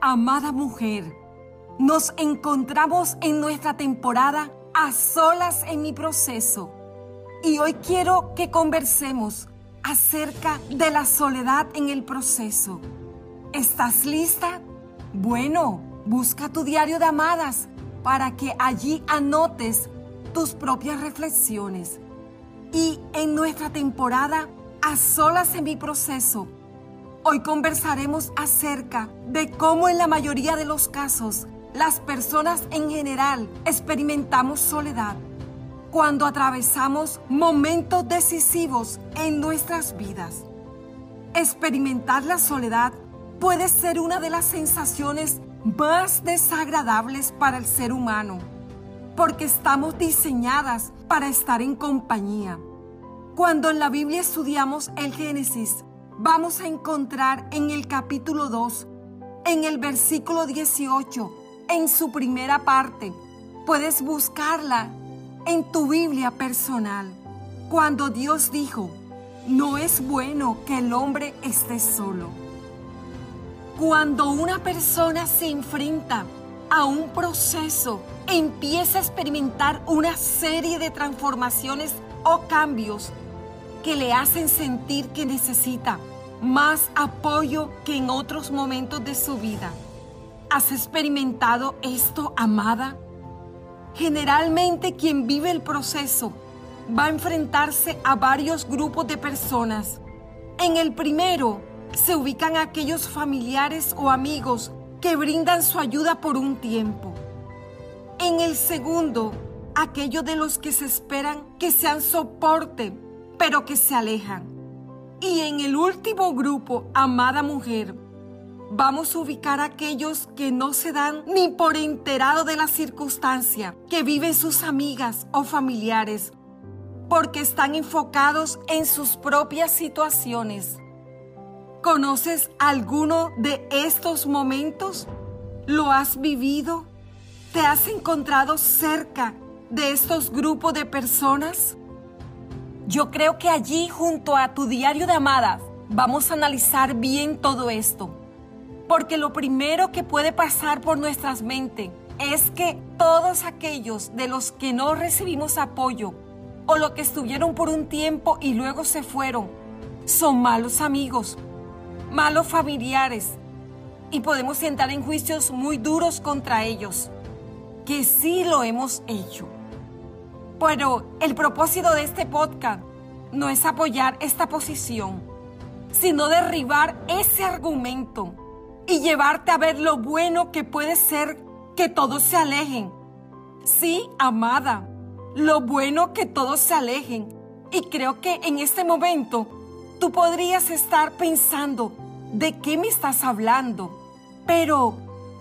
Amada mujer. Nos encontramos en nuestra temporada a solas en mi proceso. Y hoy quiero que conversemos acerca de la soledad en el proceso. ¿Estás lista? Bueno, busca tu diario de amadas para que allí anotes tus propias reflexiones. Y en nuestra temporada a solas en mi proceso, Hoy conversaremos acerca de cómo en la mayoría de los casos las personas en general experimentamos soledad cuando atravesamos momentos decisivos en nuestras vidas. Experimentar la soledad puede ser una de las sensaciones más desagradables para el ser humano, porque estamos diseñadas para estar en compañía. Cuando en la Biblia estudiamos el Génesis, vamos a encontrar en el capítulo 2, en el versículo 18, en su primera parte. Puedes buscarla en tu Biblia personal. Cuando Dios dijo, no es bueno que el hombre esté solo. Cuando una persona se enfrenta a un proceso, empieza a experimentar una serie de transformaciones o cambios que le hacen sentir que necesita más apoyo que en otros momentos de su vida. ¿Has experimentado esto, amada? Generalmente quien vive el proceso va a enfrentarse a varios grupos de personas. En el primero se ubican aquellos familiares o amigos que brindan su ayuda por un tiempo. En el segundo, aquellos de los que se esperan que sean soporte, pero que se alejan. Y en el último grupo, amada mujer, vamos a ubicar a aquellos que no se dan ni por enterado de la circunstancia que viven sus amigas o familiares, porque están enfocados en sus propias situaciones. ¿Conoces alguno de estos momentos? ¿Lo has vivido? ¿Te has encontrado cerca de estos grupos de personas? Yo creo que allí junto a tu diario de amadas vamos a analizar bien todo esto. Porque lo primero que puede pasar por nuestras mentes es que todos aquellos de los que no recibimos apoyo o los que estuvieron por un tiempo y luego se fueron son malos amigos, malos familiares y podemos entrar en juicios muy duros contra ellos, que sí lo hemos hecho. Pero el propósito de este podcast no es apoyar esta posición, sino derribar ese argumento y llevarte a ver lo bueno que puede ser que todos se alejen. Sí, amada, lo bueno que todos se alejen. Y creo que en este momento tú podrías estar pensando, ¿de qué me estás hablando? Pero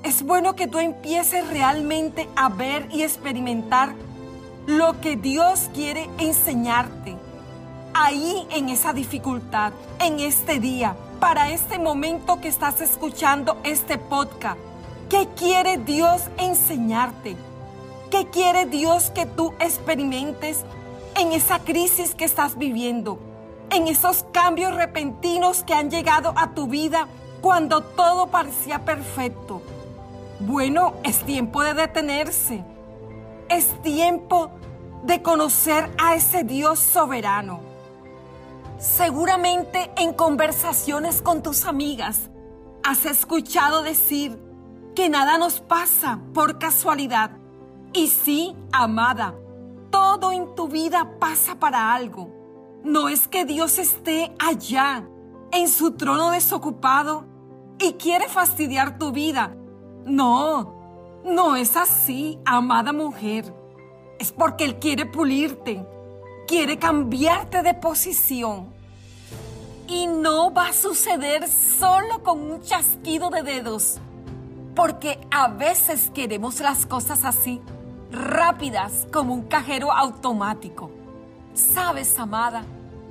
es bueno que tú empieces realmente a ver y experimentar lo que Dios quiere enseñarte. Ahí en esa dificultad, en este día, para este momento que estás escuchando este podcast. ¿Qué quiere Dios enseñarte? ¿Qué quiere Dios que tú experimentes en esa crisis que estás viviendo? En esos cambios repentinos que han llegado a tu vida cuando todo parecía perfecto. Bueno, es tiempo de detenerse. Es tiempo de conocer a ese Dios soberano. Seguramente en conversaciones con tus amigas has escuchado decir que nada nos pasa por casualidad. Y sí, amada, todo en tu vida pasa para algo. No es que Dios esté allá, en su trono desocupado, y quiere fastidiar tu vida. No, no es así, amada mujer es porque Él quiere pulirte, quiere cambiarte de posición. Y no va a suceder solo con un chasquido de dedos, porque a veces queremos las cosas así, rápidas como un cajero automático. Sabes, amada,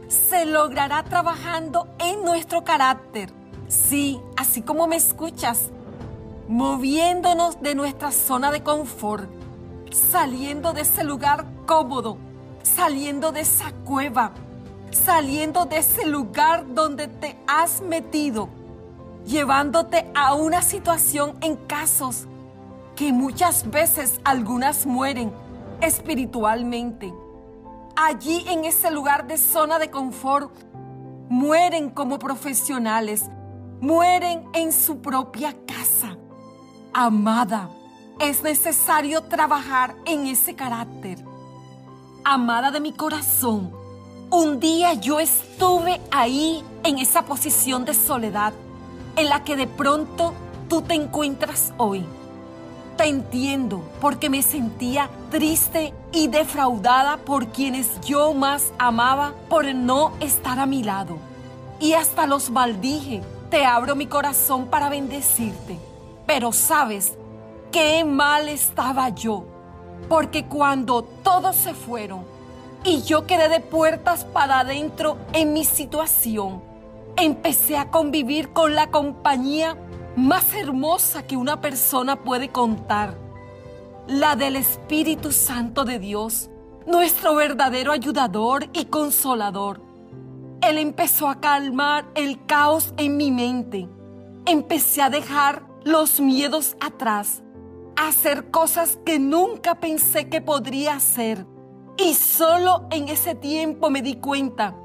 se logrará trabajando en nuestro carácter. Sí, así como me escuchas, moviéndonos de nuestra zona de confort saliendo de ese lugar cómodo, saliendo de esa cueva, saliendo de ese lugar donde te has metido, llevándote a una situación en casos que muchas veces algunas mueren espiritualmente. Allí en ese lugar de zona de confort, mueren como profesionales, mueren en su propia casa. Amada, es necesario trabajar en ese carácter. Amada de mi corazón, un día yo estuve ahí en esa posición de soledad en la que de pronto tú te encuentras hoy. Te entiendo porque me sentía triste y defraudada por quienes yo más amaba por no estar a mi lado. Y hasta los maldije. Te abro mi corazón para bendecirte. Pero sabes, qué mal estaba yo. Porque cuando todos se fueron y yo quedé de puertas para adentro en mi situación, empecé a convivir con la compañía más hermosa que una persona puede contar, la del Espíritu Santo de Dios, nuestro verdadero ayudador y consolador. Él empezó a calmar el caos en mi mente. Empecé a dejar los miedos atrás, hacer cosas que nunca pensé que podría hacer. Y solo en ese tiempo me di cuenta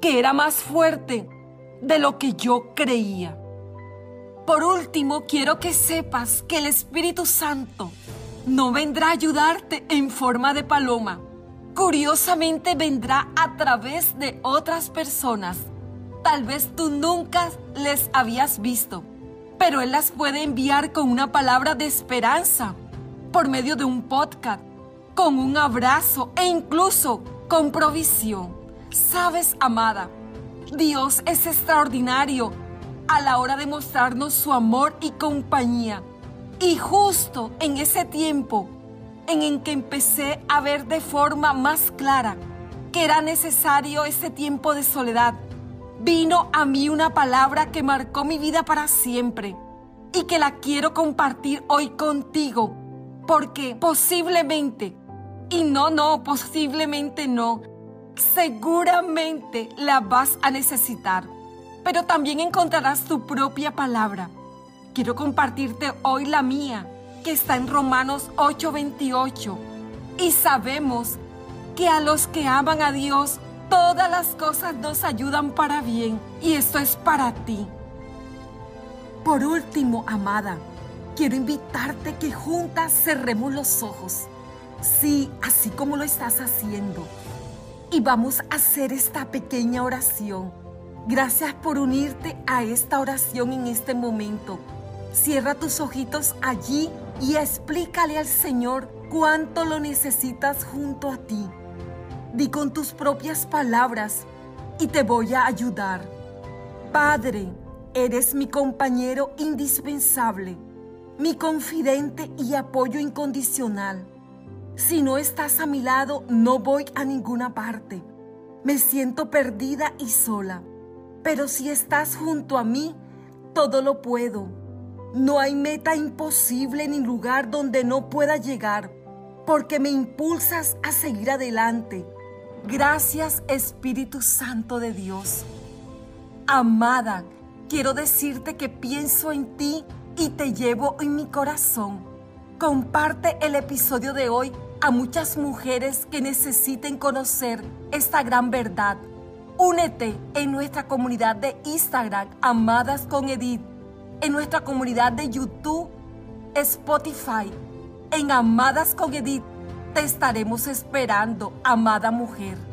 que era más fuerte de lo que yo creía. Por último, quiero que sepas que el Espíritu Santo no vendrá a ayudarte en forma de paloma. Curiosamente vendrá a través de otras personas. Tal vez tú nunca les habías visto, pero Él las puede enviar con una palabra de esperanza, por medio de un podcast, con un abrazo e incluso con provisión. Sabes, amada, Dios es extraordinario a la hora de mostrarnos su amor y compañía. Y justo en ese tiempo en el que empecé a ver de forma más clara que era necesario ese tiempo de soledad, vino a mí una palabra que marcó mi vida para siempre y que la quiero compartir hoy contigo, porque posiblemente, y no, no, posiblemente no, seguramente la vas a necesitar, pero también encontrarás tu propia palabra. Quiero compartirte hoy la mía, que está en Romanos 8:28. Y sabemos que a los que aman a Dios, todas las cosas nos ayudan para bien. Y esto es para ti. Por último, amada, quiero invitarte que juntas cerremos los ojos. Sí, así como lo estás haciendo y vamos a hacer esta pequeña oración. Gracias por unirte a esta oración en este momento. Cierra tus ojitos allí y explícale al Señor cuánto lo necesitas junto a ti. Di con tus propias palabras y te voy a ayudar. Padre, eres mi compañero indispensable, mi confidente y apoyo incondicional. Si no estás a mi lado, no voy a ninguna parte. Me siento perdida y sola. Pero si estás junto a mí, todo lo puedo. No hay meta imposible ni lugar donde no pueda llegar, porque me impulsas a seguir adelante. Gracias Espíritu Santo de Dios. Amada, quiero decirte que pienso en ti y te llevo en mi corazón. Comparte el episodio de hoy a muchas mujeres que necesiten conocer esta gran verdad. Únete en nuestra comunidad de Instagram, Amadas con Edith, en nuestra comunidad de YouTube, Spotify, en Amadas con Edith. Te estaremos esperando, amada mujer.